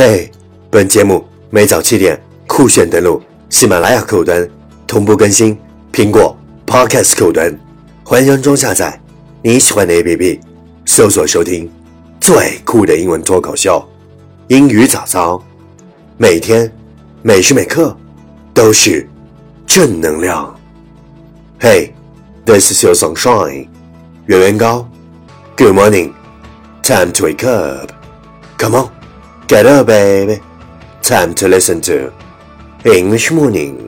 嘿，本节目每早七点酷炫登录喜马拉雅客户端，同步更新苹果 Podcast 客户端，欢迎安装下载你喜欢的 APP，搜索收听最酷的英文脱口秀，英语早操，每天每时每刻都是正能量。嘿，This is your sunshine，圆圆高，Good morning，time to wake up，Come on。Get up, baby. Time to listen to English Morning.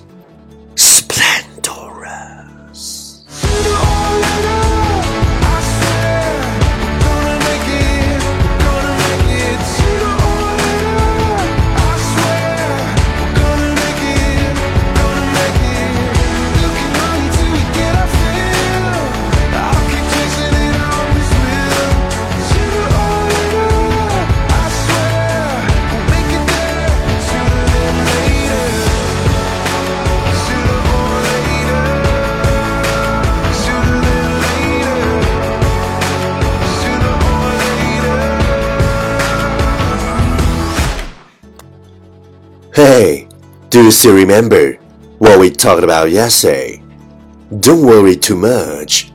Hey, do you still remember what we talked about yesterday? Don't worry too much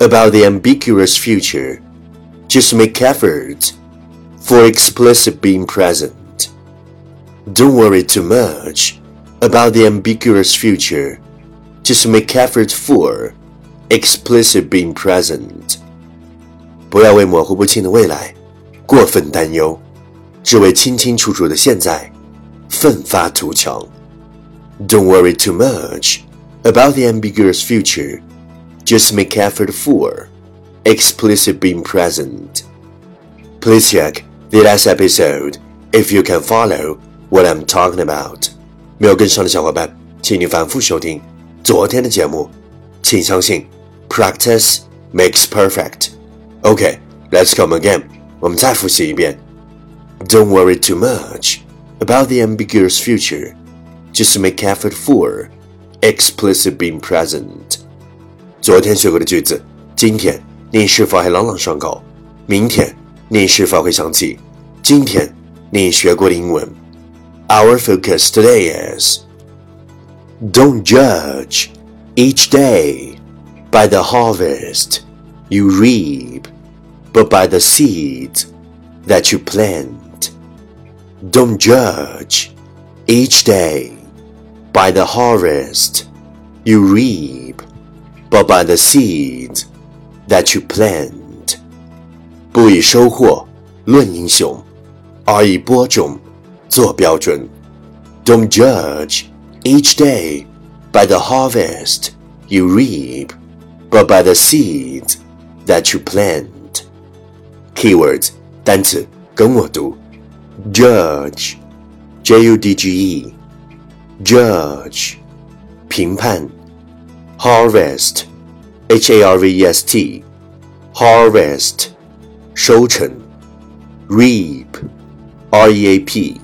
about the ambiguous future. Just make effort for explicit being present. Don't worry too much about the ambiguous future. Just make effort for explicit being present. 不要为模糊不清的未来过分担忧，只为清清楚楚的现在 奋发图强。Don't worry too much about the ambiguous future. Just make effort for explicit being present. Please check the last episode if you can follow what I'm talking about. 没有跟上的小伙伴，请你反复收听昨天的节目。请相信，practice makes perfect. Okay, let's come again. 我们再复习一遍。Don't worry too much about the ambiguous future. Just make effort for explicit being present. 昨天学过的句子，今天你是否还朗朗上口？明天你是否会想起今天你学过的英文？Our focus today is Don't judge each day by the harvest you reap, but by the seeds that you plant. Don't judge each day by the harvest you reap, but by the seeds that you plant. 不以收获论英雄，而以播种做标准。Don't judge each day by the harvest you reap, but by the seeds that you plant. Keywords 单词跟我读 ，judge, j u d g e, judge 评判，harvest, h a r v e s t, harvest 收成，reap, r e a p,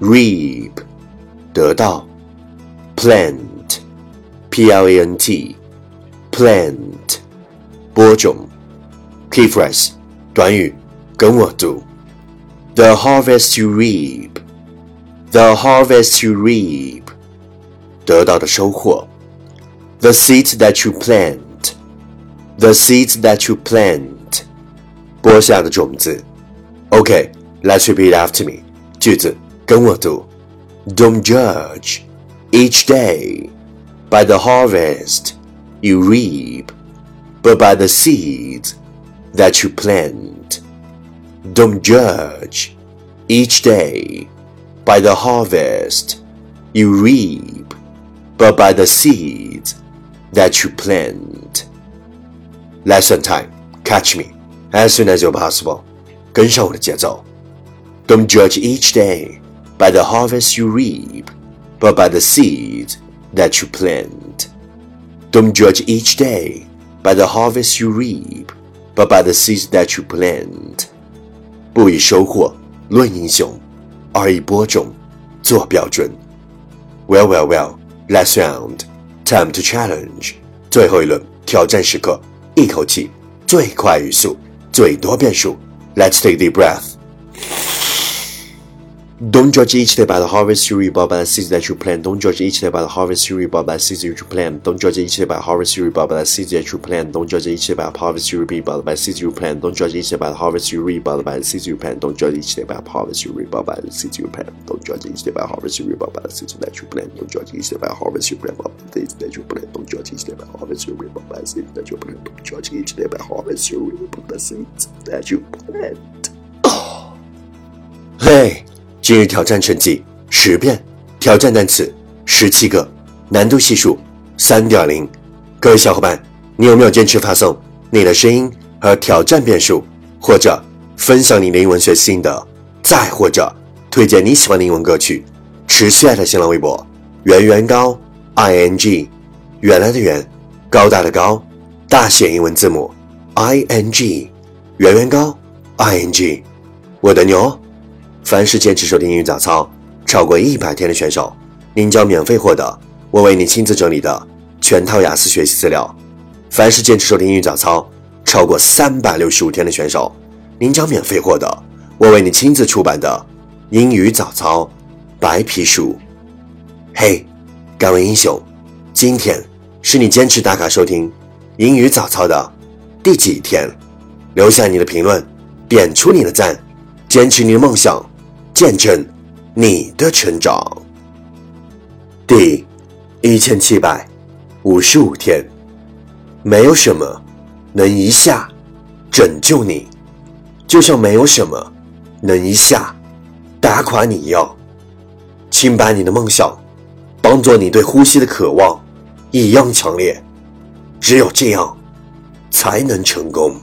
reap 得到，plant, p l a n t, plant 播种，key phrase 短语跟我读 ，the harvest you reap, the harvest you reap 得到的收获，the seeds that you plant, the seeds that you plant，播下的种子。OK，let's、okay, repeat after me，句子跟我读。Don't judge each day by the harvest you reap, but by the seeds that you plant. Don't judge each day by the harvest you reap, but by the seeds that you plant. Lesson time. Catch me as soon as you're possible. 跟上我的节奏。Don't judge each day by the harvest you reap, but by the seeds that you plant. Don't judge each day by the harvest you reap, but by the seeds that you plant. 不以收获论英雄，而以播种做标准。Well, well, well. Let's round. Time to challenge. 最后一轮挑战时刻，一口气，最快语速，最多变数。Let's take the breath. Don't judge each day by the harvest you reap, but by the seeds that you plant. Don't judge each day by the harvest you reap, but by the seeds that you plant. Don't judge each day by the harvest you reap, but by the seeds that you plant. Don't judge each day by the harvest you reap, but by the seeds you plant. Don't judge each day by the harvest you reap, but by the seeds you plant. Don't judge each day by the harvest you reap, but by the seeds you plant. Don't judge each day by the harvest you reap, but by the seeds that you plant. Don't judge each day by the harvest you plant, but by the seeds that you plant. Don't judge each day by the harvest you reap, but by the seeds that you plant. Don't judge each day by the harvest you reap, but by the seeds that you plant. Oh. Hey. 今日挑战成绩十遍，挑战单词十七个，难度系数三点零。各位小伙伴，你有没有坚持发送你的声音和挑战变数，或者分享你的英文学习心得，再或者推荐你喜欢的英文歌曲？持续艾特新浪微博圆圆高 i n g，原来的圆，高大的高，大写英文字母 i n g，圆圆高 i n g，我的牛。凡是坚持收听英语早操超过一百天的选手，您将免费获得我为你亲自整理的全套雅思学习资料。凡是坚持收听英语早操超过三百六十五天的选手，您将免费获得我为你亲自出版的英语早操白皮书。嘿，敢问英雄，今天是你坚持打卡收听英语早操的第几天？留下你的评论，点出你的赞，坚持你的梦想。见证你的成长。第一千七百五十五天，没有什么能一下拯救你，就像没有什么能一下打垮你一样。请把你的梦想当做你对呼吸的渴望一样强烈，只有这样才能成功。